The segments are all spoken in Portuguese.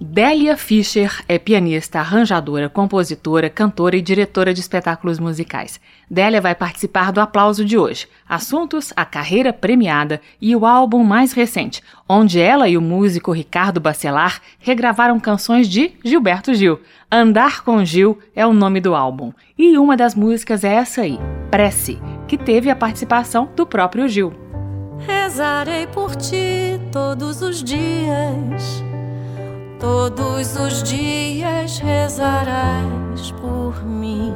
Délia Fischer é pianista, arranjadora, compositora, cantora e diretora de espetáculos musicais. Délia vai participar do aplauso de hoje. Assuntos: a carreira premiada e o álbum mais recente, onde ela e o músico Ricardo Bacelar regravaram canções de Gilberto Gil. Andar com Gil é o nome do álbum. E uma das músicas é essa aí, Prece, que teve a participação do próprio Gil. Rezarei por ti todos os dias Todos os dias rezarás por mim.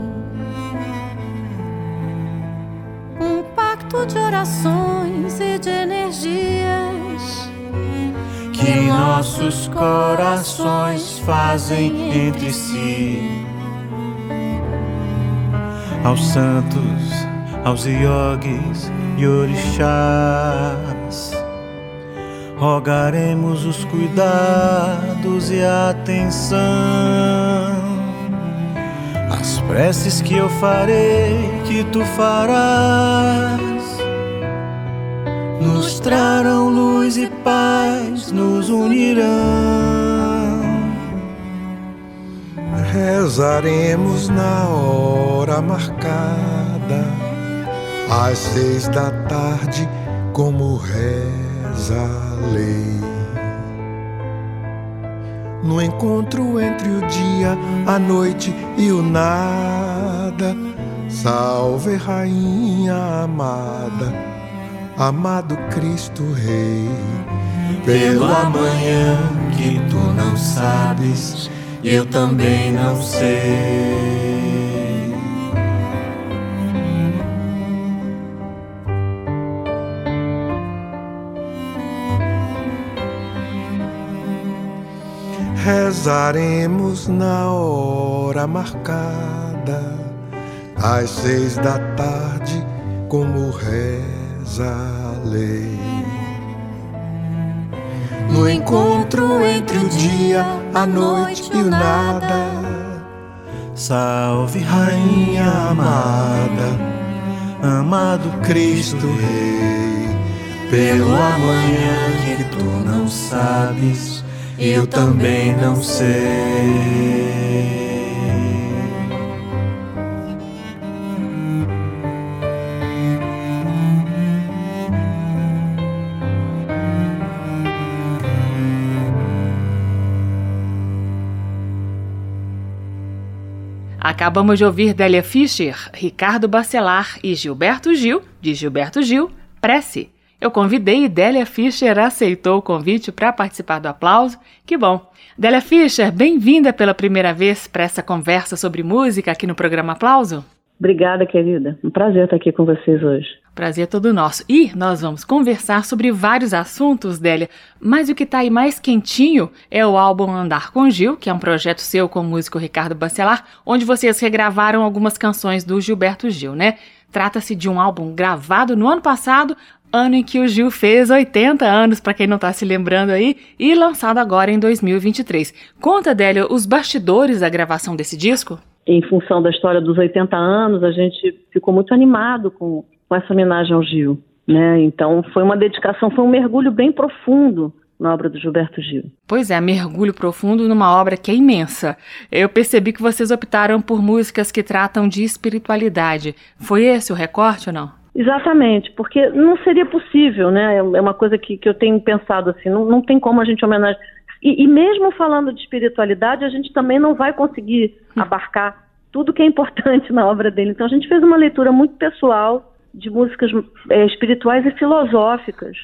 Um pacto de orações e de energias que nossos corações fazem entre si. Aos santos, aos iogues e orixás rogaremos os cuidados e a atenção. As preces que eu farei, que tu farás, nos trarão luz e paz, nos unirão. Rezaremos na hora marcada, às seis da tarde, como reza lei. No encontro entre o dia, a noite e o nada, salve Rainha amada, amado Cristo Rei. Pelo amanhã que tu não sabes, eu também não sei. Rezaremos na hora marcada, às seis da tarde, como reza a lei. No encontro entre o dia, a noite e o nada, salve Rainha amada, amado Cristo Rei, pelo amanhã que tu não sabes eu também não sei. Acabamos de ouvir Délia Fischer, Ricardo Bacelar e Gilberto Gil, de Gilberto Gil, Prece. Eu convidei e Délia Fischer aceitou o convite para participar do aplauso. Que bom! Délia Fischer, bem-vinda pela primeira vez para essa conversa sobre música aqui no programa Aplauso. Obrigada, querida. Um prazer estar aqui com vocês hoje. Prazer é todo nosso. E nós vamos conversar sobre vários assuntos, Délia, mas o que está aí mais quentinho é o álbum Andar com Gil, que é um projeto seu com o músico Ricardo Bacelar, onde vocês regravaram algumas canções do Gilberto Gil, né? Trata-se de um álbum gravado no ano passado, ano em que o Gil fez 80 anos, para quem não está se lembrando aí, e lançado agora em 2023. Conta, Délia, os bastidores da gravação desse disco? Em função da história dos 80 anos, a gente ficou muito animado com, com essa homenagem ao Gil. Né? Então, foi uma dedicação, foi um mergulho bem profundo na obra do Gilberto Gil. Pois é, mergulho profundo numa obra que é imensa. Eu percebi que vocês optaram por músicas que tratam de espiritualidade. Foi esse o recorte ou não? Exatamente, porque não seria possível, né? É uma coisa que, que eu tenho pensado assim, não, não tem como a gente homenagear. E, e mesmo falando de espiritualidade, a gente também não vai conseguir hum. abarcar tudo que é importante na obra dele. Então a gente fez uma leitura muito pessoal de músicas é, espirituais e filosóficas,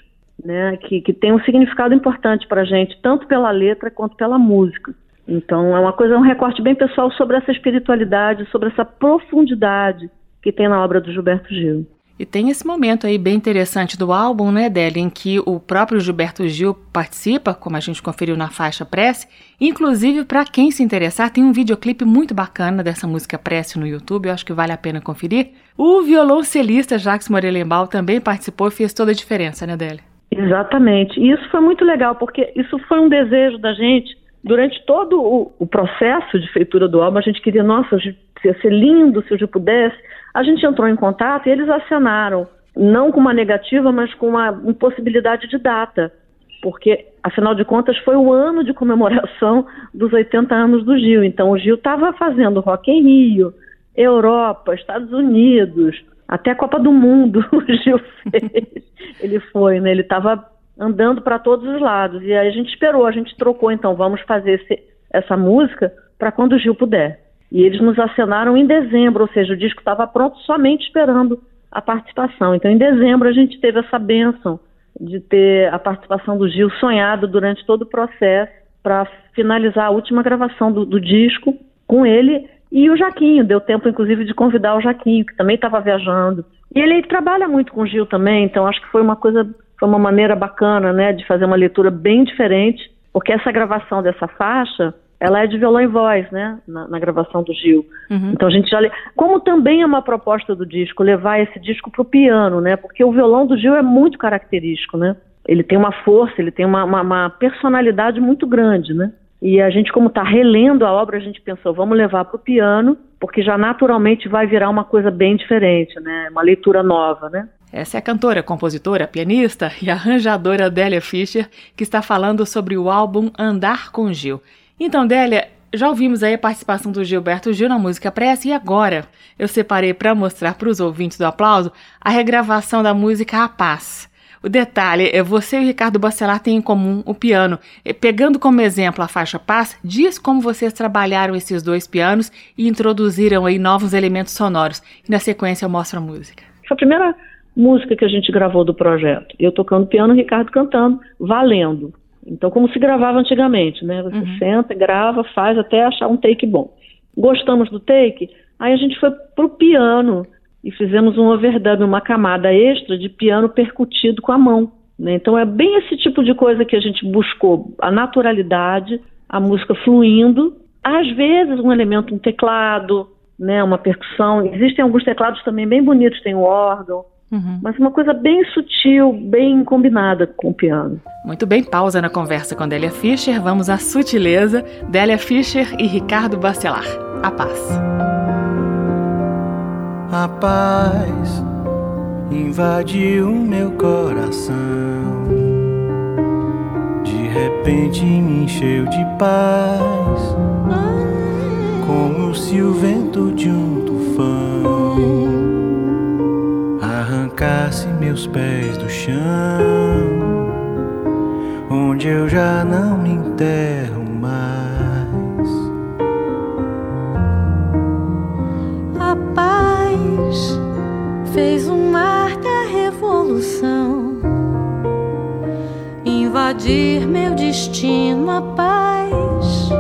né? Que, que tem um significado importante para a gente, tanto pela letra quanto pela música. Então é uma coisa, um recorte bem pessoal sobre essa espiritualidade, sobre essa profundidade que tem na obra do Gilberto Gil. E tem esse momento aí bem interessante do álbum, né, Deli, em que o próprio Gilberto Gil participa, como a gente conferiu na faixa Prece. Inclusive, para quem se interessar, tem um videoclipe muito bacana dessa música Prece no YouTube, eu acho que vale a pena conferir. O violoncelista Jacques Morelenbaum também participou e fez toda a diferença, né, Deli? Exatamente. E isso foi muito legal, porque isso foi um desejo da gente durante todo o, o, processo de feitura do álbum, a gente queria, nossa, ia ser lindo se o Gil pudesse. A gente entrou em contato e eles acenaram, não com uma negativa, mas com uma impossibilidade de data, porque, afinal de contas, foi o ano de comemoração dos 80 anos do Gil. Então, o Gil estava fazendo Rock em Rio, Europa, Estados Unidos, até a Copa do Mundo o Gil fez. Ele foi, né? Ele estava andando para todos os lados. E aí a gente esperou, a gente trocou, então, vamos fazer esse, essa música para quando o Gil puder. E eles nos acenaram em dezembro, ou seja, o disco estava pronto somente esperando a participação. Então, em dezembro, a gente teve essa benção de ter a participação do Gil sonhado durante todo o processo para finalizar a última gravação do, do disco com ele e o Jaquinho. Deu tempo, inclusive, de convidar o Jaquinho, que também estava viajando. E ele trabalha muito com o Gil também, então acho que foi uma coisa foi uma maneira bacana, né, de fazer uma leitura bem diferente, porque essa gravação dessa faixa, ela é de violão e voz, né, na, na gravação do Gil. Uhum. Então a gente já, como também é uma proposta do disco levar esse disco para o piano, né, porque o violão do Gil é muito característico, né. Ele tem uma força, ele tem uma, uma, uma personalidade muito grande, né. E a gente, como está relendo a obra, a gente pensou, vamos levar para o piano, porque já naturalmente vai virar uma coisa bem diferente, né? Uma leitura nova, né? Essa é a cantora, compositora, pianista e arranjadora Délia Fischer, que está falando sobre o álbum Andar com Gil. Então, Délia, já ouvimos aí a participação do Gilberto Gil na música Prece e agora eu separei para mostrar para os ouvintes do aplauso a regravação da música A Paz. O detalhe é você e o Ricardo Bacelar têm em comum o piano. Pegando como exemplo a faixa Paz, diz como vocês trabalharam esses dois pianos e introduziram aí novos elementos sonoros. E na sequência eu mostro a música. Foi a primeira música que a gente gravou do projeto. Eu tocando piano, o Ricardo cantando, valendo. Então, como se gravava antigamente, né? Você uhum. senta, grava, faz até achar um take bom. Gostamos do take, aí a gente foi pro piano e fizemos um overdub, uma camada extra de piano percutido com a mão. Né? Então, é bem esse tipo de coisa que a gente buscou, a naturalidade, a música fluindo, às vezes um elemento, um teclado, né, uma percussão. Existem alguns teclados também bem bonitos, tem o órgão, Uhum. Mas uma coisa bem sutil, bem combinada com o piano. Muito bem, pausa na conversa com Délia Fischer. Vamos à sutileza. Délia Fischer e Ricardo Bacelar. A paz. A paz invadiu meu coração. De repente me encheu de paz. Como se o vento de um tufão arrancasse meus pés do chão, onde eu já não me enterro mais. A paz fez um mar da revolução invadir meu destino. A paz,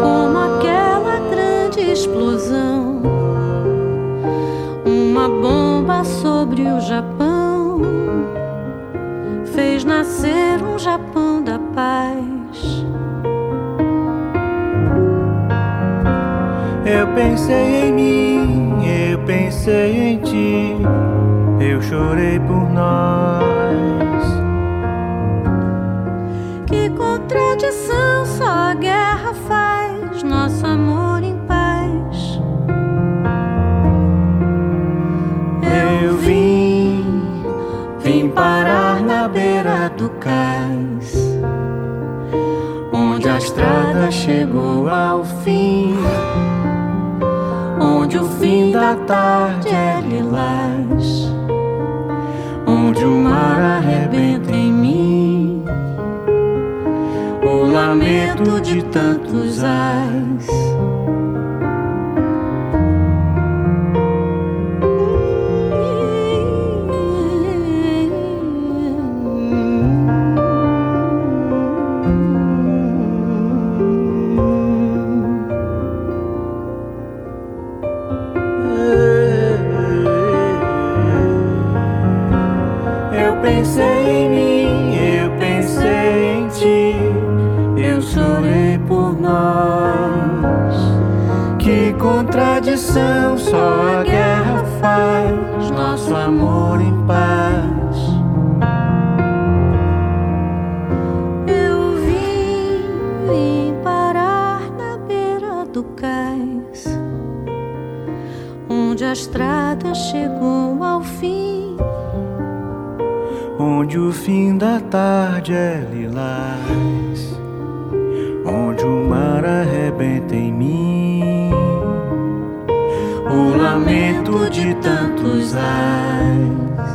como aquela grande explosão, uma bomba Japão, fez nascer um Japão da paz. Eu pensei em mim, eu pensei em ti, eu chorei por nós. Que contradição só guerra chegou ao fim, onde o fim da tarde é lilás, onde o mar arrebenta em mim, o lamento de tantos ais. coração só a guerra faz, nosso amor em paz. Eu vim, vim parar na beira do cais, onde a estrada chegou ao fim. Onde o fim da tarde é lilás, onde o mar arrebenta em mim. O lamento de tantos ais.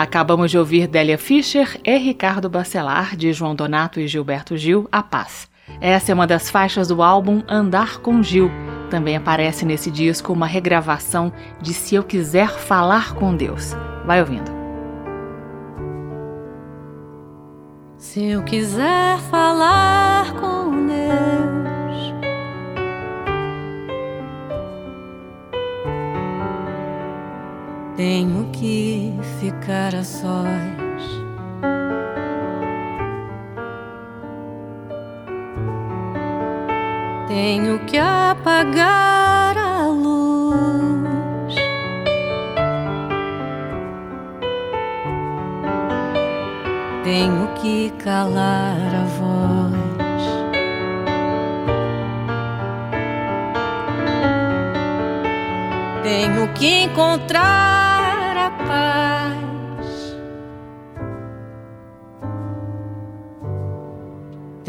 Acabamos de ouvir Délia Fischer e Ricardo Bacelar, de João Donato e Gilberto Gil, A Paz. Essa é uma das faixas do álbum Andar com Gil. Também aparece nesse disco uma regravação de Se Eu Quiser Falar com Deus. Vai ouvindo. Se eu quiser falar com Deus, tenho que ficar a sós. Tenho que apagar a luz. Tenho que calar a voz. Tenho que encontrar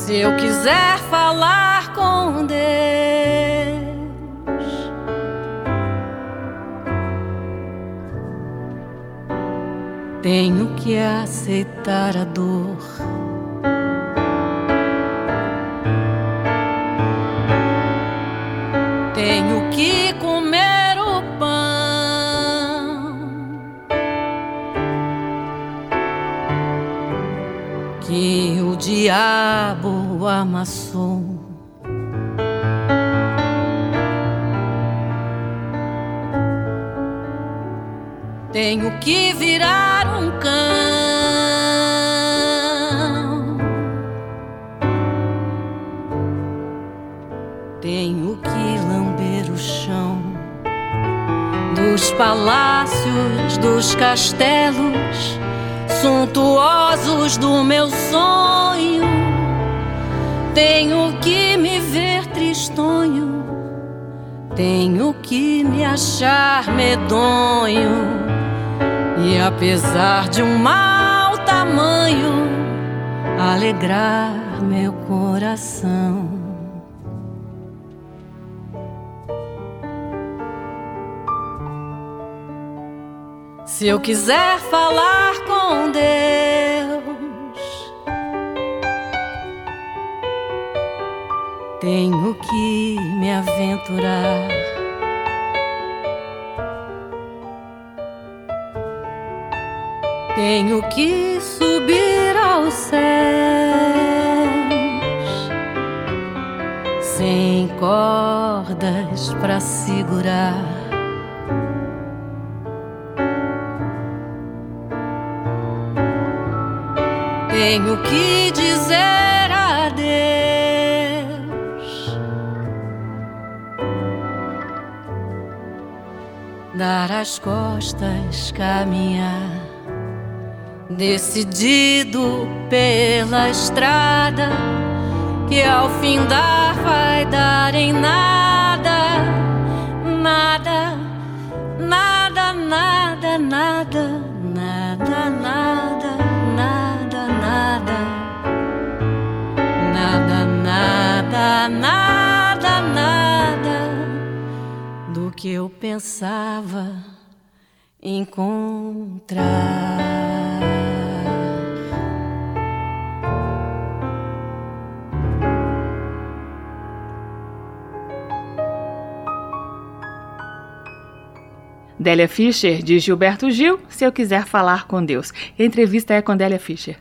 Se eu quiser falar com Deus, tenho que aceitar a dor. Amassou. Tenho que virar um cão Tenho que lamber o chão dos palácios, dos castelos suntuosos do meu sonho. Tenho que me ver tristonho, tenho que me achar medonho. E apesar de um mau tamanho, alegrar meu coração. Se eu quiser falar com Deus, tenho que me aventurar. Tenho que subir aos céus sem cordas para segurar. Tenho que dizer dar as costas, caminhar, decidido pela estrada, que ao findar vai dar em nada, nada, nada, nada, nada, nada, nada, nada, nada, nada, nada, que eu pensava encontrar. Délia Fischer, de Gilberto Gil, Se Eu Quiser Falar com Deus. Entrevista é com Délia Fischer.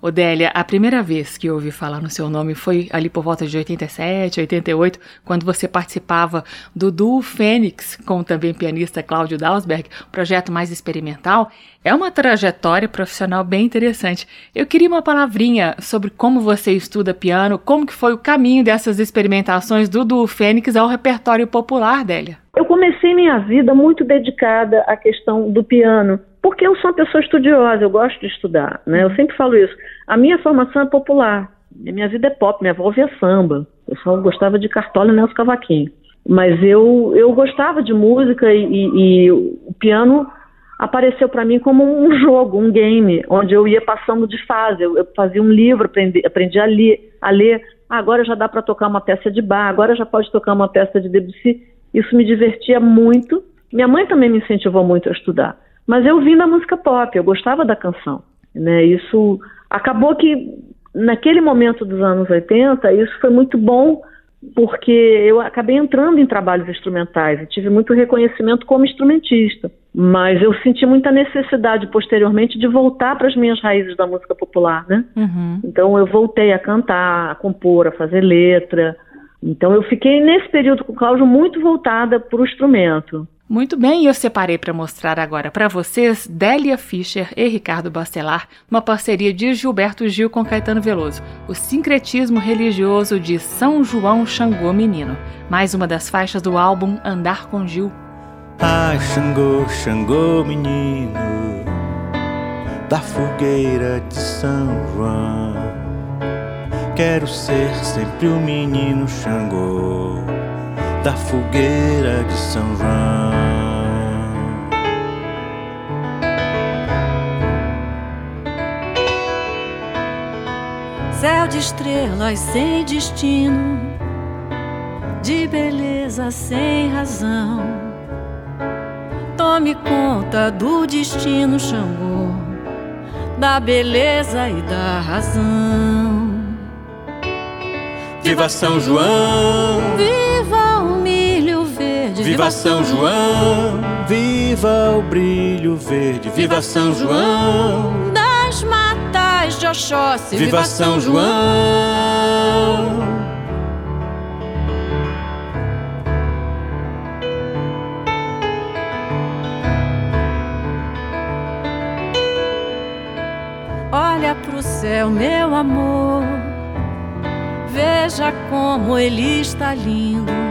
Odélia, a primeira vez que eu ouvi falar no seu nome foi ali por volta de 87, 88, quando você participava do Duo Fênix, com também pianista Cláudio Dalsberg, projeto mais experimental. É uma trajetória profissional bem interessante. Eu queria uma palavrinha sobre como você estuda piano, como que foi o caminho dessas experimentações do Duo Fênix ao repertório popular, Délia. Eu comecei minha vida muito dedicada à questão do piano porque eu sou uma pessoa estudiosa, eu gosto de estudar, né? Eu sempre falo isso. A minha formação é popular, minha vida é pop, minha avó ouvia samba, eu só gostava de cartola e Nelson Cavaquinho. Mas eu, eu gostava de música e, e, e o piano apareceu para mim como um jogo, um game, onde eu ia passando de fase. Eu, eu fazia um livro, aprendi, aprendi a, ler, a ler. Ah, agora já dá para tocar uma peça de bar, agora já pode tocar uma peça de Debussy. Isso me divertia muito. Minha mãe também me incentivou muito a estudar. Mas eu vim da música pop, eu gostava da canção. Né? Isso acabou que, naquele momento dos anos 80, isso foi muito bom porque eu acabei entrando em trabalhos instrumentais e tive muito reconhecimento como instrumentista. Mas eu senti muita necessidade posteriormente de voltar para as minhas raízes da música popular, né? Uhum. Então eu voltei a cantar, a compor, a fazer letra. Então eu fiquei nesse período com o Cláudio muito voltada para o instrumento. Muito bem, eu separei para mostrar agora para vocês Délia Fischer e Ricardo Bastelar, uma parceria de Gilberto Gil com Caetano Veloso, o sincretismo religioso de São João Xangô Menino, mais uma das faixas do álbum Andar com Gil. Ai, Xangô, Xangô Menino, da fogueira de São João, quero ser sempre o menino Xangô da fogueira de São João. Céu de estrelas sem destino, de beleza sem razão. Tome conta do destino, Xangô, da beleza e da razão. Viva São João! Viva! Viva São João! Viva o brilho verde! Viva São João! Das matas de Oxóssi! Viva São João! Olha pro céu, meu amor Veja como ele está lindo.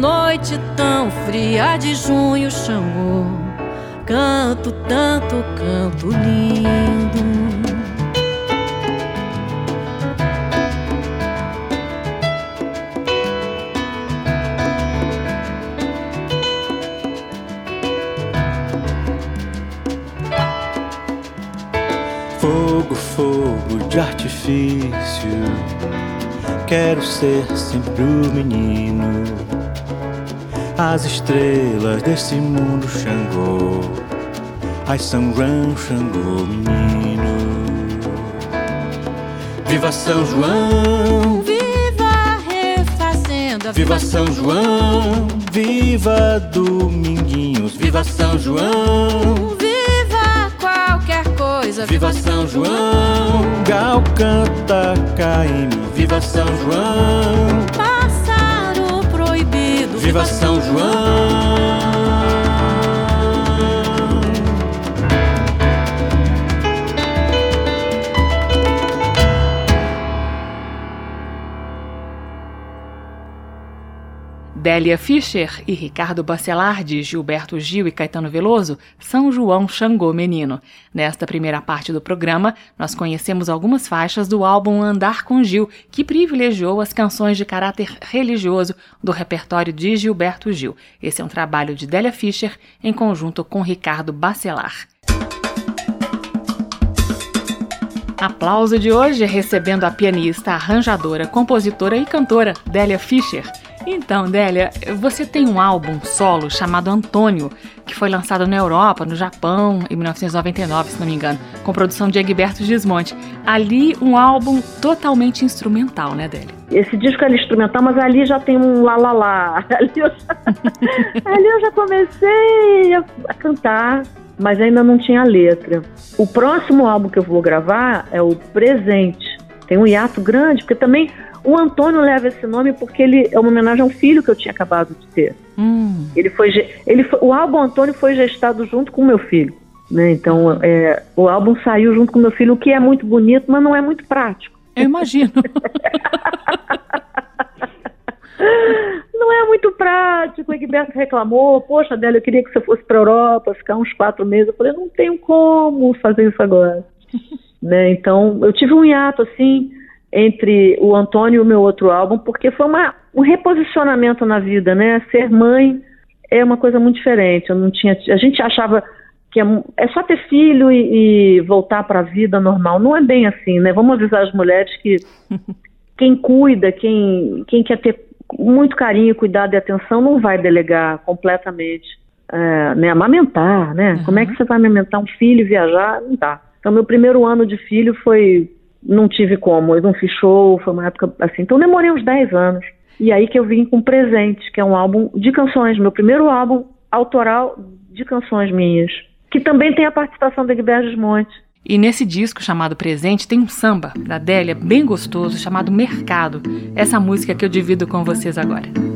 Noite tão fria de junho, Xangô. Canto tanto, canto lindo. Fogo, fogo de artifício Quero ser sempre o menino. As estrelas desse mundo Xangô. Ai, São João, Xangô, menino. Viva São João! Viva Refazenda! Viva São João! Viva Dominguinhos! Viva São João! coisa. Viva São João, Gal canta KM. Viva São João. Viva São João. Délia Fischer e Ricardo Bacelar, de Gilberto Gil e Caetano Veloso, São João Xangô Menino. Nesta primeira parte do programa, nós conhecemos algumas faixas do álbum Andar com Gil, que privilegiou as canções de caráter religioso do repertório de Gilberto Gil. Esse é um trabalho de Délia Fischer em conjunto com Ricardo Bacelar. Aplauso de hoje recebendo a pianista, arranjadora, compositora e cantora Délia Fischer. Então, Délia, você tem um álbum solo chamado Antônio, que foi lançado na Europa, no Japão, em 1999, se não me engano, com produção de Egberto Gismonte. Ali, um álbum totalmente instrumental, né, Délia? Esse disco é instrumental, mas ali já tem um lá. Ali eu já, ali eu já comecei a, a cantar mas ainda não tinha letra. O próximo álbum que eu vou gravar é o Presente. Tem um hiato grande, porque também o Antônio leva esse nome porque ele é uma homenagem a um filho que eu tinha acabado de ter. Hum. Ele foi, ele foi, o álbum Antônio foi gestado junto com o meu filho. Né? Então, é, o álbum saiu junto com o meu filho, o que é muito bonito, mas não é muito prático. Eu imagino. não é muito prático. O Egberto reclamou, poxa, Adélia, eu queria que você fosse para a Europa, ficar uns quatro meses. Eu falei, não tenho como fazer isso agora. né? Então, eu tive um hiato, assim, entre o Antônio e o meu outro álbum, porque foi uma, um reposicionamento na vida, né? Ser mãe é uma coisa muito diferente. Eu não tinha, a gente achava que é, é só ter filho e, e voltar para a vida normal. Não é bem assim, né? Vamos avisar as mulheres que quem cuida, quem, quem quer ter muito carinho, cuidado e atenção, não vai delegar completamente, é, né, amamentar, né? Uhum. Como é que você vai amamentar um filho e viajar? Não dá. Então, meu primeiro ano de filho foi, não tive como, eu não fiz show, foi uma época assim. Então, demorei uns 10 anos. E aí que eu vim com Presente, que é um álbum de canções, meu primeiro álbum autoral de canções minhas, que também tem a participação da Guilherme Monte. E nesse disco chamado Presente tem um samba da Adélia bem gostoso chamado Mercado. Essa música que eu divido com vocês agora.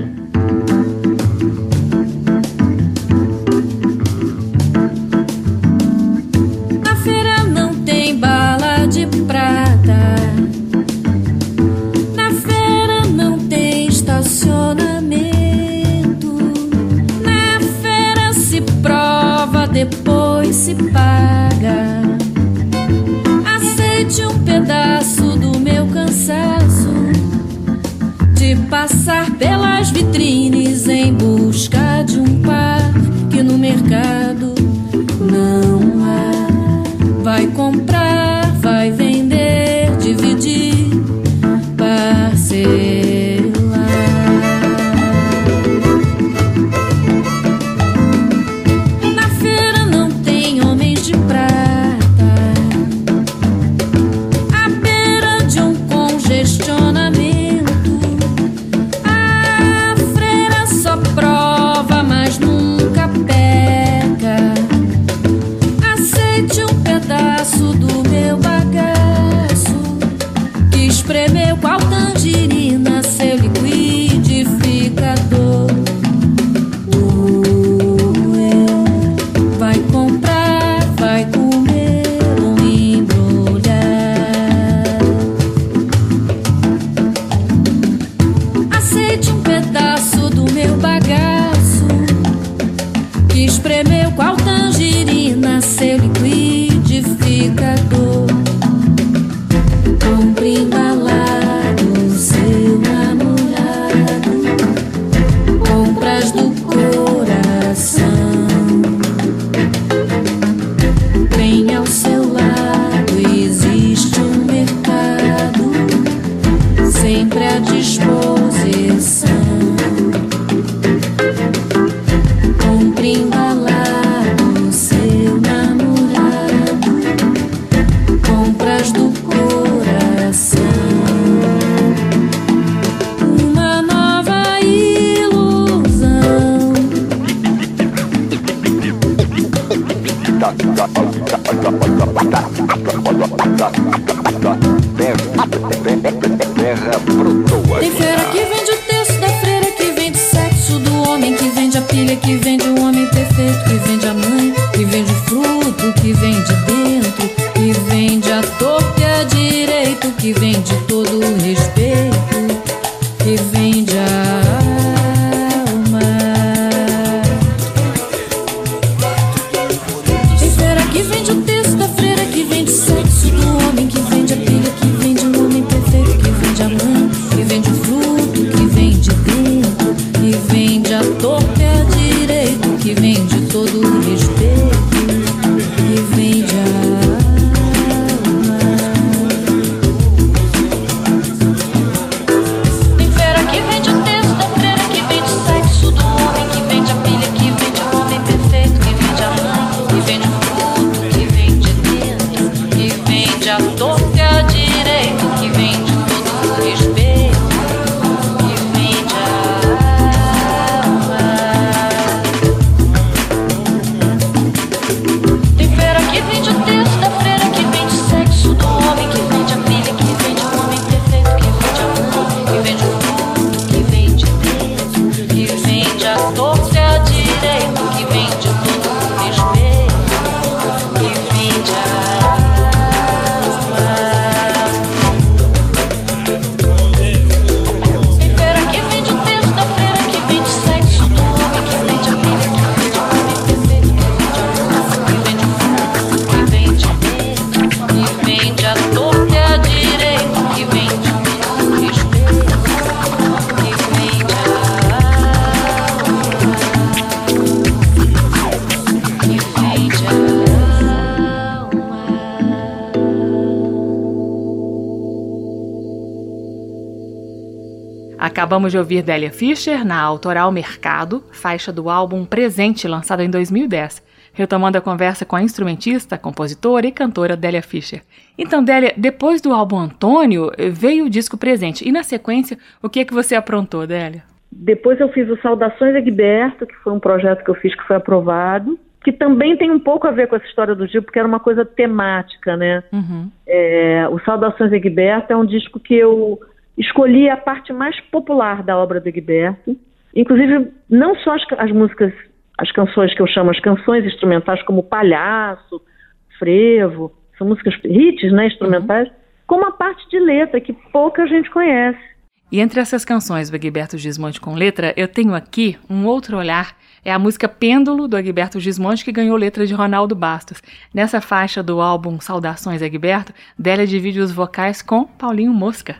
Acabamos de ouvir Délia Fischer na autoral Mercado, faixa do álbum Presente, lançado em 2010, retomando a conversa com a instrumentista, compositora e cantora Délia Fischer. Então, Délia, depois do álbum Antônio, veio o disco Presente, e na sequência, o que é que você aprontou, Délia? Depois eu fiz o Saudações Egberto, que foi um projeto que eu fiz que foi aprovado, que também tem um pouco a ver com essa história do disco, porque era uma coisa temática, né? Uhum. É, o Saudações Egberto é um disco que eu escolhi a parte mais popular da obra do Egberto, inclusive não só as, as músicas, as canções que eu chamo as canções instrumentais, como Palhaço, Frevo, são músicas hits, né, instrumentais, uhum. como a parte de letra que pouca gente conhece. E entre essas canções do Egberto Gismonte com letra, eu tenho aqui um outro olhar. É a música Pêndulo, do Egberto Gismonte, que ganhou letra de Ronaldo Bastos. Nessa faixa do álbum Saudações Egberto, Délia divide os vocais com Paulinho Mosca.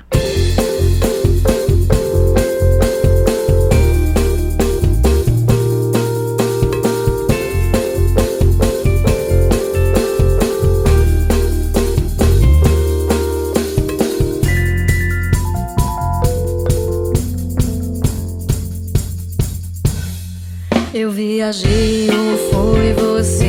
Eu viajei ou foi você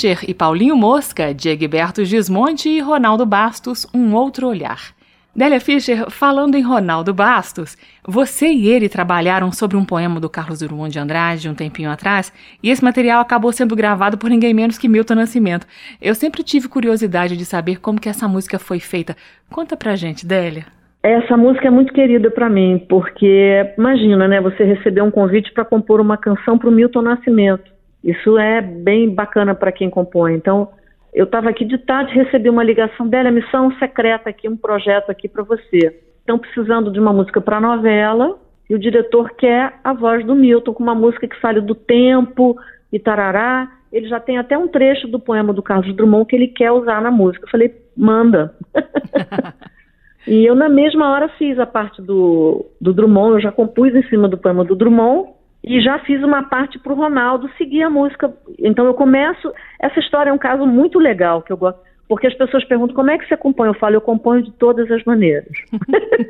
Fischer e Paulinho Mosca, de Egberto Gismonte e Ronaldo Bastos, Um Outro Olhar. Délia Fischer, falando em Ronaldo Bastos, você e ele trabalharam sobre um poema do Carlos Drummond de Andrade um tempinho atrás, e esse material acabou sendo gravado por ninguém menos que Milton Nascimento. Eu sempre tive curiosidade de saber como que essa música foi feita. Conta pra gente, Délia. Essa música é muito querida para mim, porque imagina, né, você receber um convite para compor uma canção para o Milton Nascimento. Isso é bem bacana para quem compõe. Então, eu estava aqui de tarde, recebi uma ligação dela, missão secreta aqui, um projeto aqui para você. Estão precisando de uma música para novela e o diretor quer a voz do Milton com uma música que fale do tempo e tarará. Ele já tem até um trecho do poema do Carlos Drummond que ele quer usar na música. Eu falei, manda. e eu na mesma hora fiz a parte do, do Drummond, eu já compus em cima do poema do Drummond e já fiz uma parte para o Ronaldo seguir a música. Então eu começo. Essa história é um caso muito legal que eu gosto, porque as pessoas perguntam como é que você compõe. Eu falo, eu componho de todas as maneiras.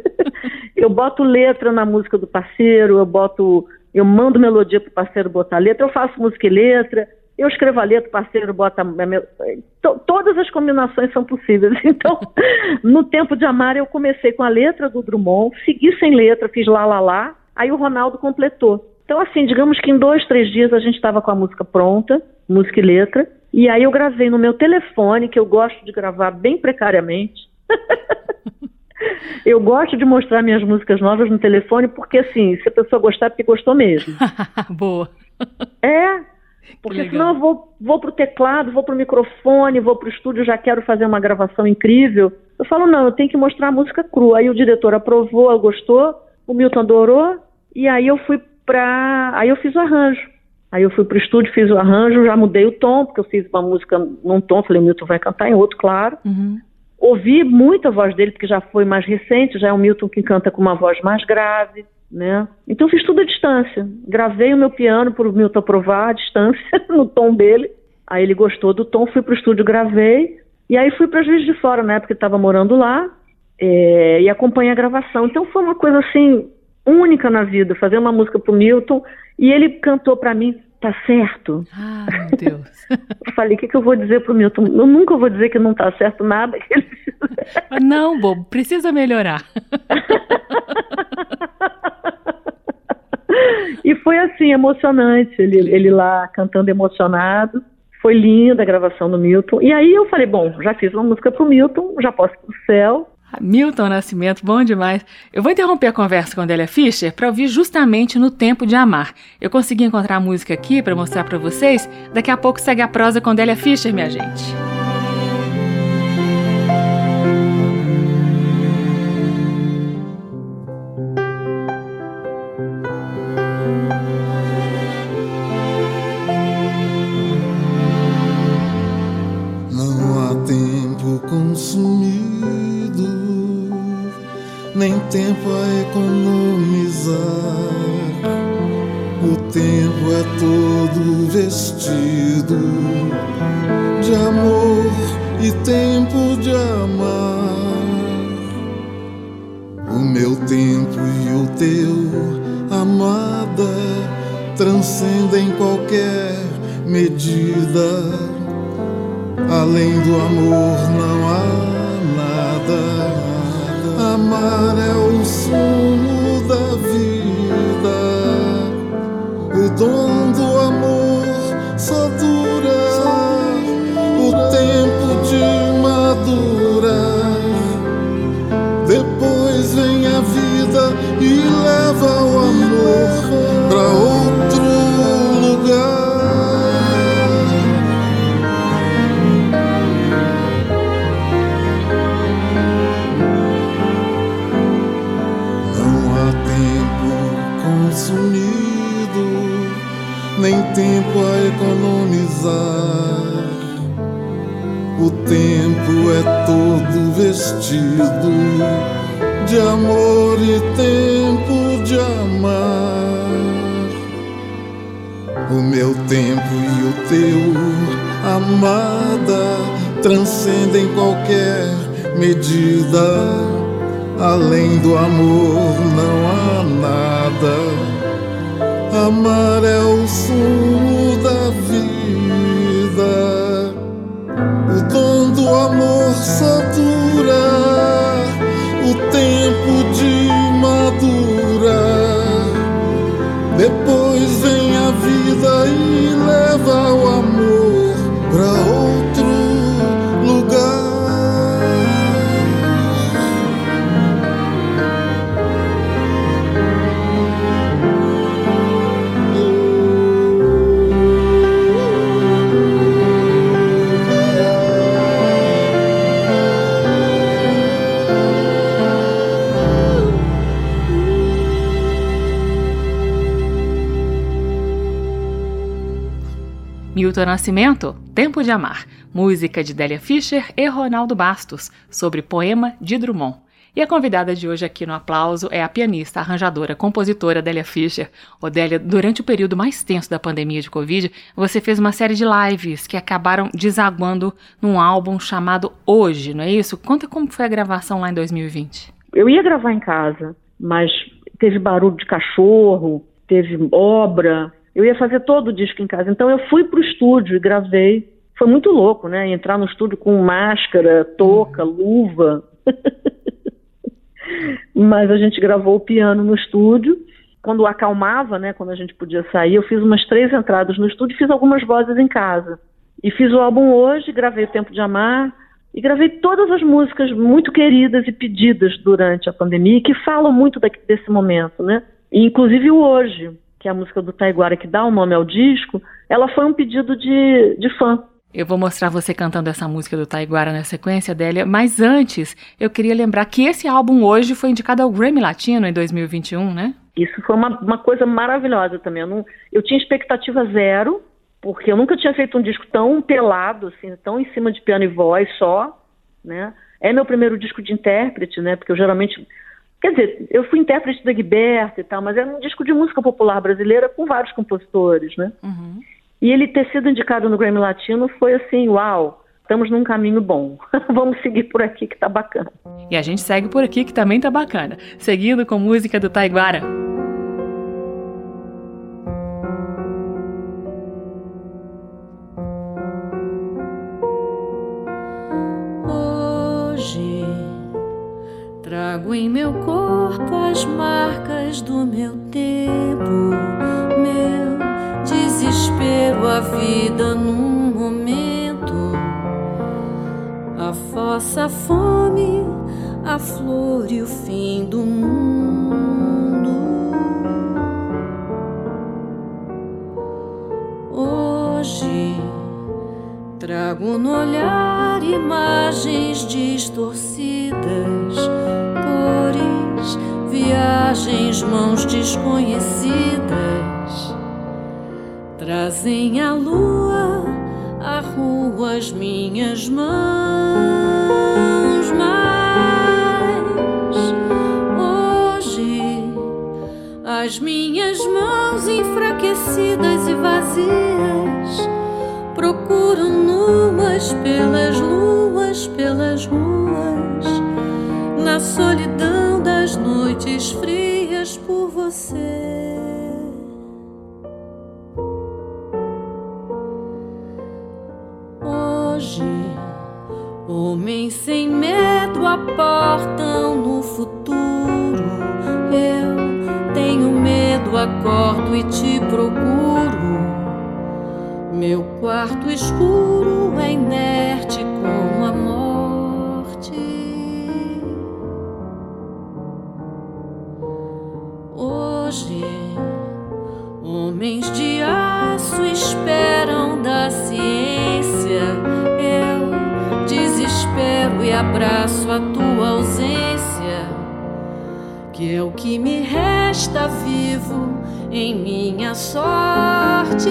eu boto letra na música do parceiro, eu boto, eu mando melodia para o parceiro botar letra, eu faço música e letra. Eu escrevo a letra, o parceiro bota. Todas as combinações são possíveis. Então, no Tempo de Amar, eu comecei com a letra do Drummond, segui sem letra, fiz lá, lá, lá. Aí o Ronaldo completou. Então, assim, digamos que em dois, três dias a gente estava com a música pronta, música e letra, e aí eu gravei no meu telefone, que eu gosto de gravar bem precariamente. eu gosto de mostrar minhas músicas novas no telefone, porque assim, se a pessoa gostar, é porque gostou mesmo. Boa. É, porque senão eu vou, vou pro teclado, vou pro microfone, vou pro estúdio, já quero fazer uma gravação incrível. Eu falo, não, eu tenho que mostrar a música crua. Aí o diretor aprovou, gostou, o Milton adorou, e aí eu fui para. Aí eu fiz o arranjo. Aí eu fui para o estúdio, fiz o arranjo, já mudei o tom, porque eu fiz uma música num tom, falei, Milton vai cantar em outro, claro. Uhum. Ouvi muito a voz dele, porque já foi mais recente, já é o Milton que canta com uma voz mais grave, né? Então fiz tudo à distância. Gravei o meu piano para o Milton aprovar à distância, no tom dele. Aí ele gostou do tom, fui para o estúdio, gravei. E aí fui para Juiz de Fora, na época ele estava morando lá, é, e acompanhei a gravação. Então foi uma coisa assim, única na vida, fazer uma música pro Milton, e ele cantou para mim, tá certo. Ah, meu Deus. eu falei, o que, que eu vou dizer pro Milton? Eu nunca vou dizer que não tá certo nada que ele. Não, bobo, precisa melhorar. e foi assim, emocionante, ele, ele lá cantando emocionado. Foi linda a gravação do Milton. E aí eu falei, bom, já fiz uma música pro Milton, já posso ir pro céu. Milton Nascimento, bom demais. Eu vou interromper a conversa com a Adélia Fischer para ouvir justamente no Tempo de Amar. Eu consegui encontrar a música aqui para mostrar para vocês. Daqui a pouco segue a prosa com a Adélia Fischer, minha gente. Tempo a economizar. O tempo é todo vestido de amor e tempo de amar. O meu tempo e o teu, amada, transcendem qualquer medida. Além do amor não há nada amar é o sumo O tempo é todo vestido de amor e tempo de amar. O meu tempo e o teu, amada, transcendem qualquer medida. Além do amor não há nada Amar é o sumo amor só dura o tempo de madurar. Depois vem a vida e leva o Milton Nascimento, Tempo de Amar, música de Délia Fischer e Ronaldo Bastos, sobre poema de Drummond. E a convidada de hoje aqui no aplauso é a pianista, arranjadora, compositora Délia Fischer. Odélia, durante o período mais tenso da pandemia de Covid, você fez uma série de lives que acabaram desaguando num álbum chamado Hoje, não é isso? Conta como foi a gravação lá em 2020. Eu ia gravar em casa, mas teve barulho de cachorro, teve obra, eu ia fazer todo o disco em casa. Então eu fui pro estúdio e gravei. Foi muito louco, né? Entrar no estúdio com máscara, touca, luva. Mas a gente gravou o piano no estúdio. Quando acalmava, né? Quando a gente podia sair, eu fiz umas três entradas no estúdio e fiz algumas vozes em casa. E fiz o álbum hoje, gravei Tempo de Amar, e gravei todas as músicas muito queridas e pedidas durante a pandemia que falam muito desse momento, né? E, inclusive o hoje, que é a música do Taiguara que dá o nome ao disco, ela foi um pedido de, de fã. Eu vou mostrar você cantando essa música do Taiguara na sequência, Délia, mas antes eu queria lembrar que esse álbum hoje foi indicado ao Grammy Latino em 2021, né? Isso foi uma, uma coisa maravilhosa também. Eu, não, eu tinha expectativa zero, porque eu nunca tinha feito um disco tão pelado, assim, tão em cima de piano e voz só, né? É meu primeiro disco de intérprete, né? Porque eu geralmente Quer dizer, eu fui intérprete da Gilberto e tal, mas era um disco de música popular brasileira com vários compositores, né? Uhum. E ele ter sido indicado no Grammy Latino foi assim, uau, estamos num caminho bom. Vamos seguir por aqui que tá bacana. E a gente segue por aqui que também tá bacana. Seguindo com música do Taiguara. Trago em meu corpo as marcas do meu tempo, meu desespero, a vida num momento, a fossa, a fome, a flor e o fim do mundo. Trago no olhar imagens distorcidas viagens, mãos desconhecidas trazem a lua à rua as minhas mãos. Mas hoje as minhas mãos enfraquecidas e vazias procuram nuas pelas luas, pelas ruas, na solidão as noites frias por você. Hoje, homens sem medo aportam no quarto escuro é inerte como a morte. Homens de aço esperam da ciência. Eu desespero e abraço a tua ausência, que é o que me resta vivo em minha sorte.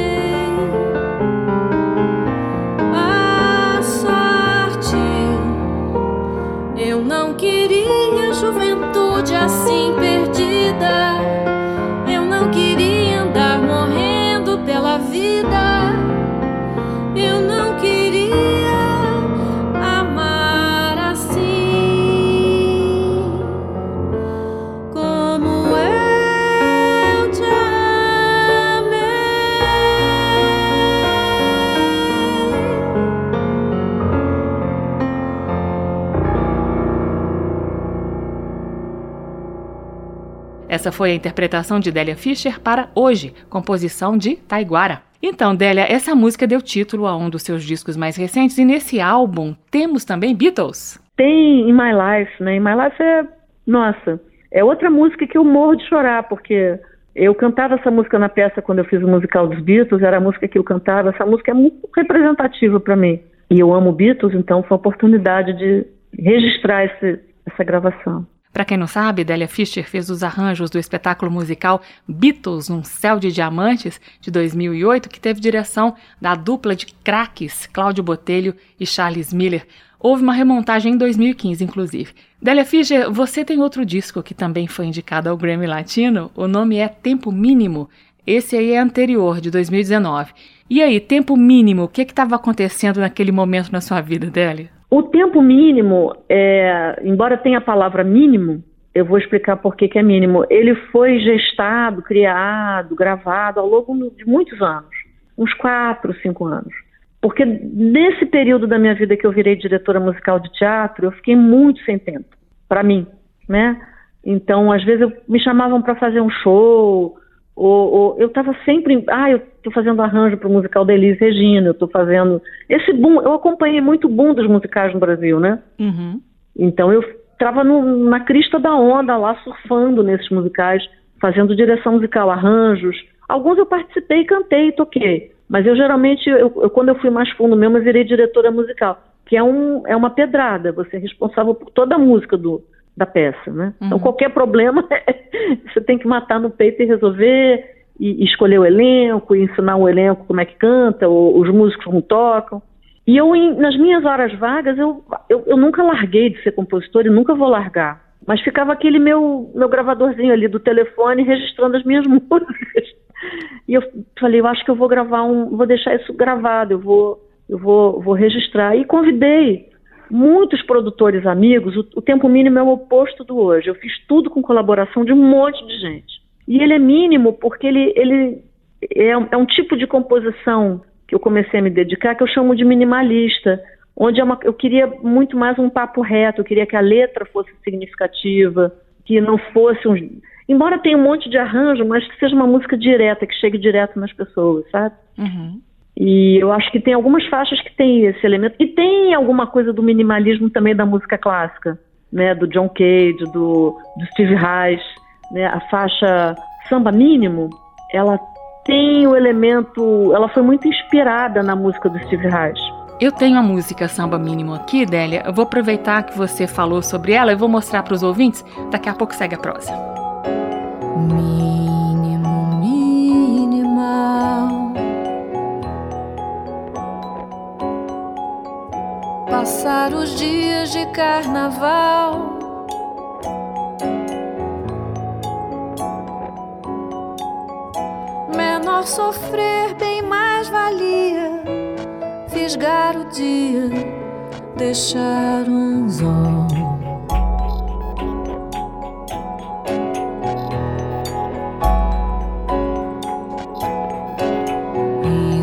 Essa foi a interpretação de Délia Fischer para Hoje, composição de Taiguara. Então, Délia, essa música deu título a um dos seus discos mais recentes e nesse álbum temos também Beatles. Tem In My Life, né? In My Life é, nossa, é outra música que eu morro de chorar, porque eu cantava essa música na peça quando eu fiz o musical dos Beatles, era a música que eu cantava, essa música é muito representativa para mim. E eu amo Beatles, então foi a oportunidade de registrar esse, essa gravação. Para quem não sabe, Delia Fischer fez os arranjos do espetáculo musical Beatles, um céu de diamantes, de 2008, que teve direção da dupla de craques Cláudio Botelho e Charles Miller. Houve uma remontagem em 2015, inclusive. Delia Fischer, você tem outro disco que também foi indicado ao Grammy Latino. O nome é Tempo Mínimo. Esse aí é anterior, de 2019. E aí, Tempo Mínimo, o que estava acontecendo naquele momento na sua vida, Delia? O tempo mínimo, é, embora tenha a palavra mínimo, eu vou explicar por que, é mínimo. Ele foi gestado, criado, gravado ao longo de muitos anos uns quatro, cinco anos. Porque nesse período da minha vida que eu virei diretora musical de teatro, eu fiquei muito sem tempo, para mim, né? Então, às vezes, eu, me chamavam para fazer um show, ou, ou eu estava sempre, ah, eu estou fazendo arranjo para o musical da Elis Regina, eu estou fazendo esse boom, eu acompanhei muito o boom dos musicais no Brasil, né? Uhum. Então eu estava na crista da onda lá, surfando nesses musicais, fazendo direção musical, arranjos. Alguns eu participei, cantei e toquei, mas eu geralmente, eu, eu, quando eu fui mais fundo mesmo, eu virei diretora musical, que é, um, é uma pedrada, você é responsável por toda a música do, da peça, né? Então, uhum. Então qualquer problema você tem que matar no peito e resolver, e, escolher o elenco, e ensinar o elenco como é que canta, ou, os músicos como tocam. E eu, em, nas minhas horas vagas, eu, eu, eu, nunca larguei de ser compositor e nunca vou largar. Mas ficava aquele meu, meu gravadorzinho ali do telefone registrando as minhas músicas. E eu falei, eu acho que eu vou gravar um, vou deixar isso gravado, eu vou, eu vou, vou registrar. E convidei muitos produtores amigos, o, o, tempo mínimo é o oposto do hoje. Eu fiz tudo com colaboração de um monte de gente. E ele é mínimo porque ele, ele é, é um tipo de composição que eu comecei a me dedicar que eu chamo de minimalista, onde é uma, eu queria muito mais um papo reto, eu queria que a letra fosse significativa, que não fosse um. Embora tenha um monte de arranjo, mas que seja uma música direta, que chegue direto nas pessoas, sabe? Uhum. E eu acho que tem algumas faixas que tem esse elemento. E tem alguma coisa do minimalismo também da música clássica, né? Do John Cage, do, do Steve Reich, né? A faixa Samba Mínimo, ela tem o elemento... Ela foi muito inspirada na música do Steve Reich. Eu tenho a música Samba Mínimo aqui, Délia. Eu vou aproveitar que você falou sobre ela e vou mostrar para os ouvintes. Daqui a pouco segue a prosa. Passar os dias de carnaval. Menor sofrer, bem mais valia. Fisgar o dia, deixar um anzol.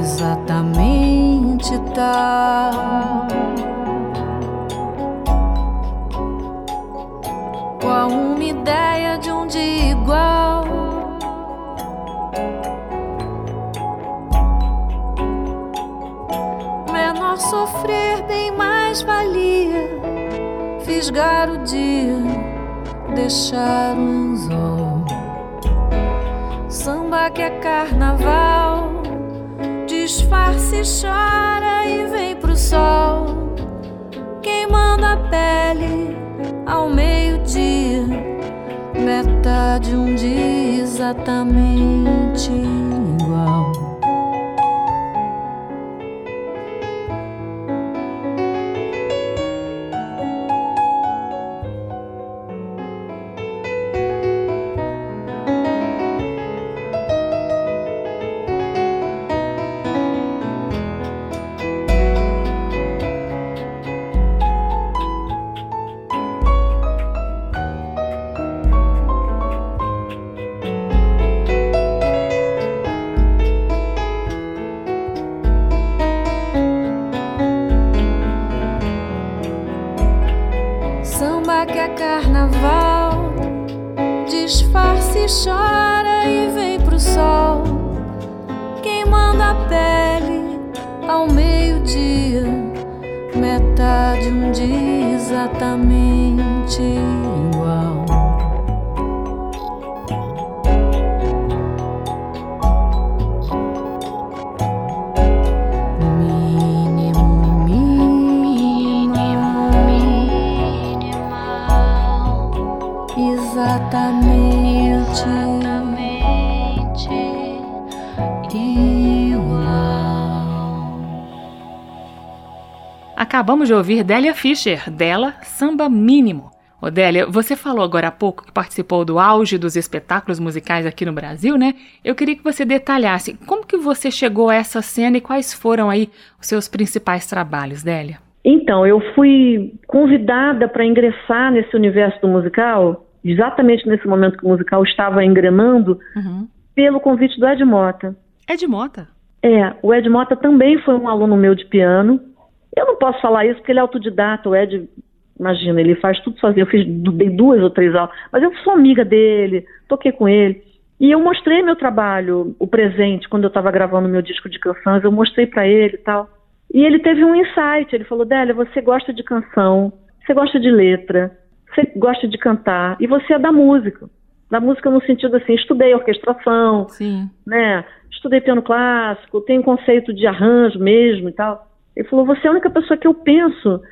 Exatamente tal. Ideia de um dia igual. Menor sofrer, bem mais valia. Fisgar o dia, deixar o anzol. Samba que é carnaval, disfarce, chora e vem pro sol, queimando a pele ao meio-dia, metade um dia exatamente igual. Acabamos de ouvir Délia Fischer, dela Samba Mínimo. Odélia, você falou agora há pouco que participou do auge dos espetáculos musicais aqui no Brasil, né? Eu queria que você detalhasse como que você chegou a essa cena e quais foram aí os seus principais trabalhos, Délia. Então, eu fui convidada para ingressar nesse universo do musical, exatamente nesse momento que o musical estava engrenando, Uhum. pelo convite do Ed Mota. De Mota. É, o Ed Mota também foi um aluno meu de piano. Eu não posso falar isso porque ele é autodidata. O Ed, imagina, ele faz tudo sozinho. Eu fiz, dei duas ou três aulas, mas eu sou amiga dele, toquei com ele. E eu mostrei meu trabalho, o presente, quando eu estava gravando meu disco de canções, eu mostrei para ele e tal. E ele teve um insight, ele falou, Délia, você gosta de canção, você gosta de letra, você gosta de cantar, e você é da música. Da música no sentido assim, estudei orquestração, Sim. né? Estudei piano clássico, tenho conceito de arranjo mesmo e tal. Ele falou: você é a única pessoa que eu penso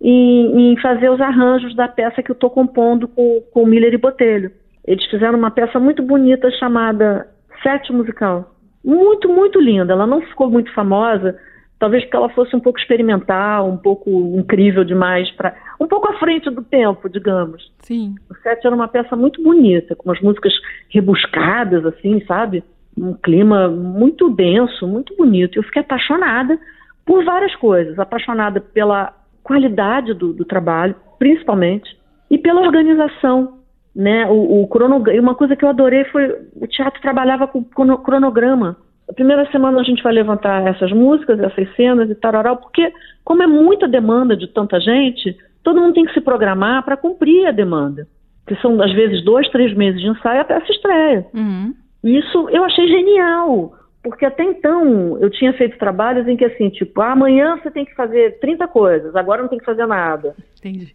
em, em fazer os arranjos da peça que eu estou compondo com, com o Miller e Botelho. Eles fizeram uma peça muito bonita chamada Sete Musical. Muito, muito linda. Ela não ficou muito famosa, talvez porque ela fosse um pouco experimental, um pouco incrível demais, para um pouco à frente do tempo, digamos. Sim. O Sete era uma peça muito bonita, com umas músicas rebuscadas, assim, sabe? Um clima muito denso, muito bonito. Eu fiquei apaixonada por várias coisas. Apaixonada pela qualidade do, do trabalho, principalmente, e pela organização. Né? O, o cronogra- e uma coisa que eu adorei foi o teatro trabalhava com crono- cronograma. A primeira semana a gente vai levantar essas músicas, essas cenas e tararau, porque como é muita demanda de tanta gente, todo mundo tem que se programar para cumprir a demanda. Que são, às vezes, dois, três meses de ensaio até essa estreia. Uhum. Isso eu achei genial, porque até então eu tinha feito trabalhos em que assim, tipo, ah, amanhã você tem que fazer 30 coisas, agora não tem que fazer nada. Entendi.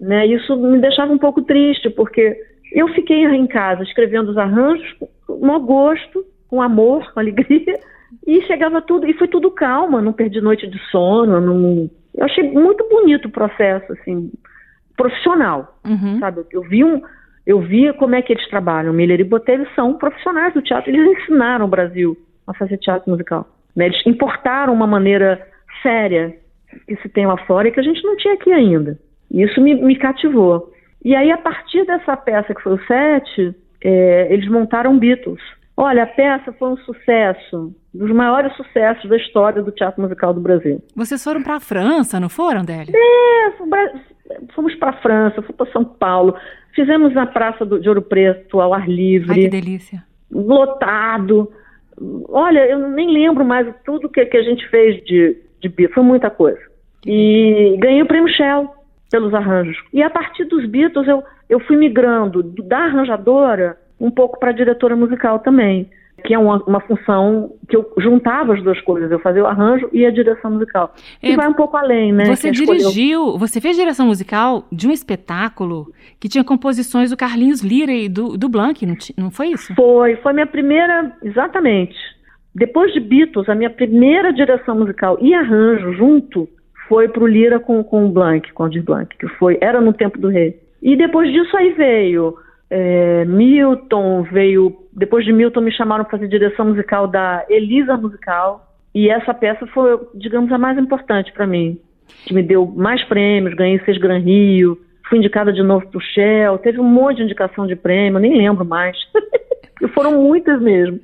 Né? Isso me deixava um pouco triste, porque eu fiquei em casa escrevendo os arranjos com mau gosto, com amor, com alegria, e chegava tudo, e foi tudo calma, não perdi noite de sono, não... eu achei muito bonito o processo, assim, profissional Uhum. sabe? Eu vi um, eu vi como é que eles trabalham. Miller e Botelho são profissionais do teatro. Eles ensinaram o Brasil a fazer teatro musical. né? Eles importaram uma maneira séria que se tem lá fora e que a gente não tinha aqui ainda. E isso me, me cativou. E aí, a partir dessa peça que foi o Sete, é, eles montaram Beatles. Olha, a peça foi um sucesso, dos maiores sucessos da história do teatro musical do Brasil. Vocês foram pra França, não foram, Délia? É, fomos para a França, fomos para São Paulo, fizemos na Praça do, de Ouro Preto, ao ar Ai, que livre, delícia. lotado. Olha, eu nem lembro mais tudo que, que a gente fez de, de Beatles, foi muita coisa. E ganhei o prêmio Shell pelos arranjos. E a partir dos Beatles eu, eu fui migrando do- da arranjadora um pouco para diretora musical também, que é uma, uma função que eu juntava as duas coisas, eu fazia o arranjo e a direção musical. E É, vai um pouco além, né? Você escolheu- dirigiu, você fez direção musical de um espetáculo que tinha composições do Carlinhos Lira e do, do Blanc, não, não foi isso? Foi, foi minha primeira, exatamente. Depois de Beatles, a minha primeira direção musical e arranjo junto foi pro Lira com, com o Blanc, com o Aldir Blanc, que foi, era no Tempo do Rei. E depois disso aí veio é, Milton, veio, depois de Milton me chamaram para fazer direção musical da Elisa Musical, e essa peça foi, digamos, a mais importante para mim, que me deu mais prêmios, ganhei seis Gran Rio, fui indicada de novo pro Shell, teve um monte de indicação de prêmio, nem lembro mais. e foram muitas mesmo.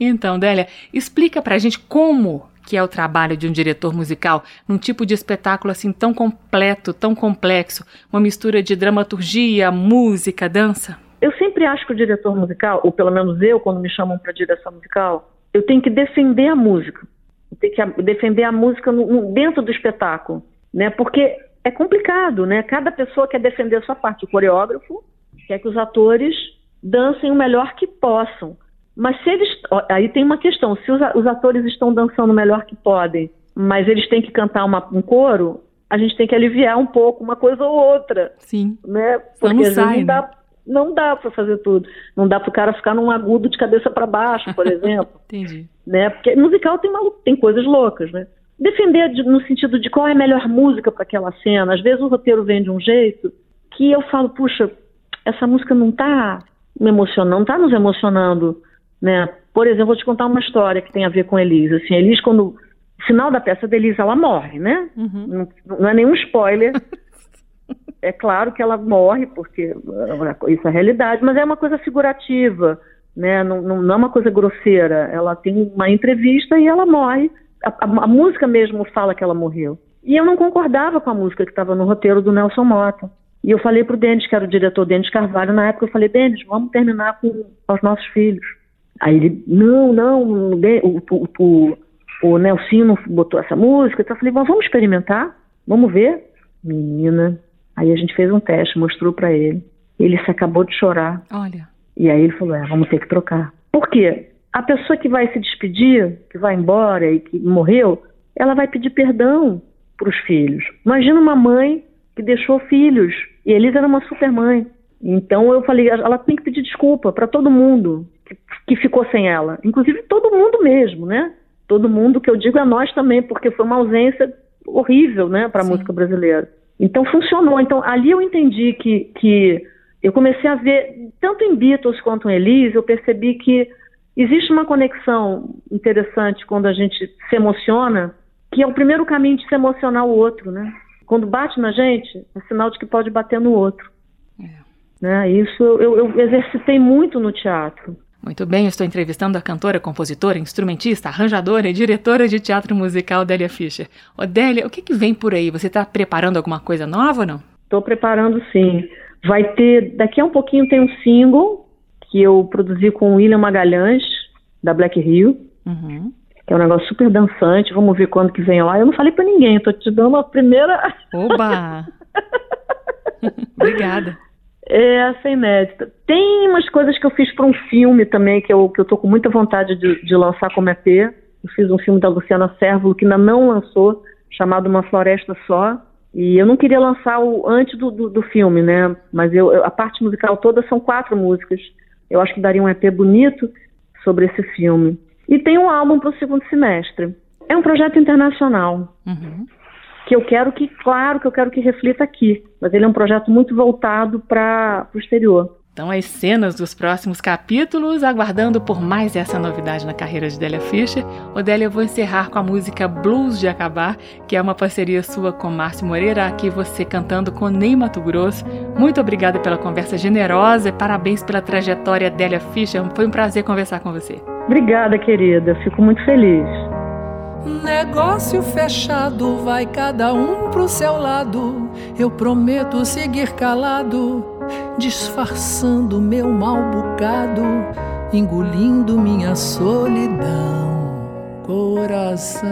Então, Délia, explica pra gente como que é o trabalho de um diretor musical num tipo de espetáculo assim tão completo, tão complexo, uma mistura de dramaturgia, música, dança. Eu sempre acho que o diretor musical, ou pelo menos eu, quando me chamam para direção musical, eu tenho que defender a música. Eu tenho que defender a música no- no- dentro do espetáculo, né? Porque é complicado, né? Cada pessoa quer defender a sua parte. O coreógrafo quer que os atores dancem o melhor que possam. Mas se eles. Aí tem uma questão: se os, os atores estão dançando o melhor que podem, mas eles têm que cantar uma, um coro, a gente tem que aliviar um pouco uma coisa ou outra. Sim. Né? Porque sai, não dá, né? Não dá para fazer tudo. Não dá para o cara ficar num agudo de cabeça para baixo, por exemplo. Entendi. né? Porque musical tem, malu- tem coisas loucas, né? Defender de- no sentido de qual é a melhor música para aquela cena. Às vezes o roteiro vem de um jeito que eu falo, puxa, essa música não tá me emocionando, não tá nos emocionando, né? Por exemplo, vou te contar uma história que tem a ver com Elise. Assim, Elise, quando no final da peça da Elise, ela morre, né? Uhum. Não, não é nenhum spoiler. É claro que ela morre, porque uh, isso é realidade, mas é uma coisa figurativa, né? não, não, não é uma coisa grosseira. Ela tem uma entrevista e ela morre. A, a- a música mesmo fala que ela morreu. E eu não concordava com a música que estava no roteiro do Nelson Mota. E eu falei pro Denis, que era o diretor Denis Carvalho, na época eu falei, Denis, vamos terminar com os nossos filhos. Aí ele, não, não, o, o, o, o, o Nelsinho botou essa música. Então eu falei, "Bom, vamos experimentar, vamos ver. Menina, aí a gente fez um teste, mostrou pra ele. Ele se acabou de chorar. Olha. E aí ele falou, é, vamos ter que trocar. Por quê? A pessoa que vai se despedir, que vai embora e que morreu, ela vai pedir perdão para os filhos. Imagina uma mãe que deixou filhos, e Elisa era uma super mãe. Então eu falei, ela tem que pedir desculpa para todo mundo que, que ficou sem ela, inclusive todo mundo mesmo, né? Todo mundo que eu digo é nós também, porque foi uma ausência horrível, né, para a música brasileira. Então funcionou. Então ali eu entendi que, que eu comecei a ver, tanto em Beatles quanto em Elise, eu percebi que existe uma conexão interessante quando a gente se emociona, que é o primeiro caminho de se emocionar o outro, né? Quando bate na gente, é sinal de que pode bater no outro. Né? Isso eu, eu exercitei muito no teatro. Muito bem, estou entrevistando a cantora, compositora, instrumentista, arranjadora e diretora de teatro musical Délia Fischer. Ô Délia, o que, que vem por aí? Você está preparando alguma coisa nova ou não? Estou preparando sim. Vai ter, daqui a um pouquinho tem um single que eu produzi com o William Magalhães, da Black Hill, Uhum. que é um negócio super dançante. Vamos ver quando que vem lá. Eu não falei pra ninguém, tô te dando a primeira. Oba! Obrigada. É, essa é inédita. Tem umas coisas que eu fiz para um filme também, que eu, que eu tô com muita vontade de, de lançar como EP. Eu fiz um filme da Luciana Sérvulo que ainda não lançou, chamado Uma Floresta Só. E eu não queria lançar o antes do, do, do filme, né? Mas eu, eu- a parte musical toda são quatro músicas. Eu acho que daria um EP bonito sobre esse filme. E tem um álbum para o segundo semestre. É um projeto internacional Uhum. Que eu quero que, claro, que eu quero que reflita aqui, mas ele é um projeto muito voltado para o exterior. Então, as cenas dos próximos capítulos, aguardando por mais essa novidade na carreira de Délia Fischer. Ô Délia, eu vou encerrar com a música Blues de Acabar, que é uma parceria sua com Márcio Moreira, aqui você cantando com Ney Mato Grosso. Muito obrigada pela conversa generosa e parabéns pela trajetória Délia Fischer. Foi um prazer conversar com você. Obrigada, querida, fico muito feliz. Negócio fechado, vai cada um pro seu lado. Eu prometo seguir calado, disfarçando meu mal bocado, engolindo minha solidão, coração.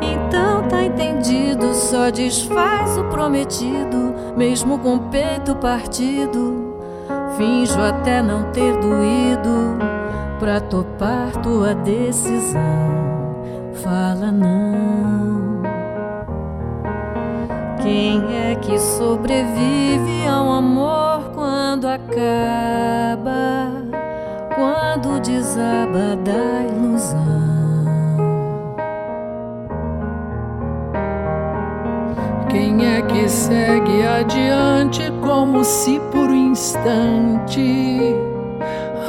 Então tá entendido, só desfaz o prometido, mesmo com o peito partido. Finjo até não ter doído pra topar tua decisão. Fala não. Quem é que sobrevive ao amor quando acaba? Quando desaba da ilusão. Quem é que segue adiante como se por um instante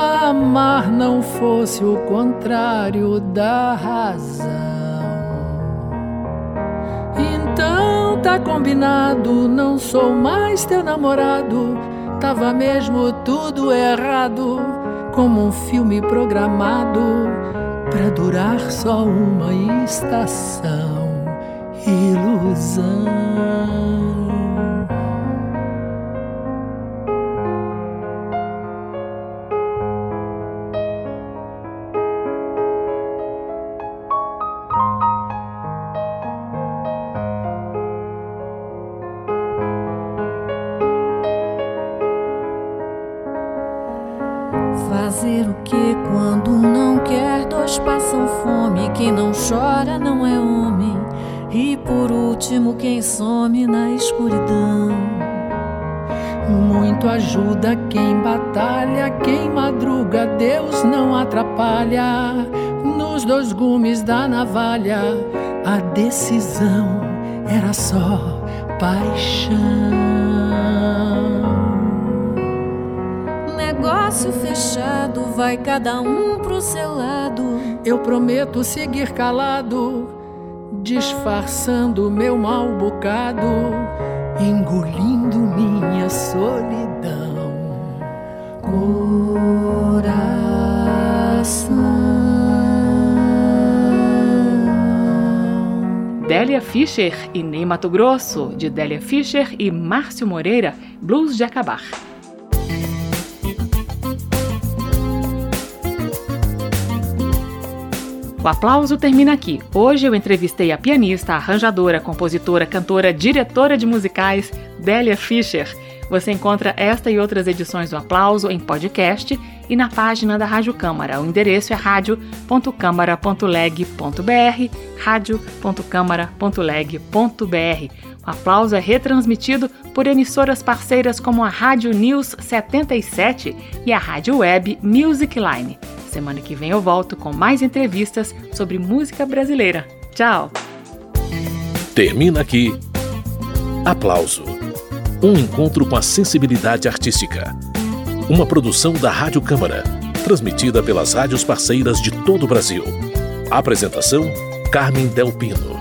amar não fosse o contrário da razão? Então tá combinado, não sou mais teu namorado. Tava mesmo tudo errado, como um filme programado pra durar só uma estação ilusão. Na escuridão. Muito ajuda quem batalha, quem madruga, Deus não atrapalha. Nos dois gumes da navalha, a decisão era só paixão. Negócio fechado, vai cada um pro seu lado. Eu prometo seguir calado, disfarçando meu mal bocado, engolindo minha solidão. Coração. Délia Fischer e Ney Mato Grosso, de Délia Fischer e Márcio Moreira, Blues de Acabar. O aplauso termina aqui. Hoje eu entrevistei a pianista, arranjadora, compositora, cantora, diretora de musicais, Délia Fischer. Você encontra esta e outras edições do Aplauso em podcast e na página da Rádio Câmara. O endereço é radio.câmara.leg.br, radio.câmara.leg.br. O Aplauso é retransmitido por emissoras parceiras como a Rádio News 77 e a Rádio Web Music Line. Semana que vem eu volto com mais entrevistas sobre música brasileira. Tchau! Termina aqui. Aplauso. Um encontro com a sensibilidade artística. Uma produção da Rádio Câmara, transmitida pelas rádios parceiras de todo o Brasil. Apresentação: Carmen Del Pino.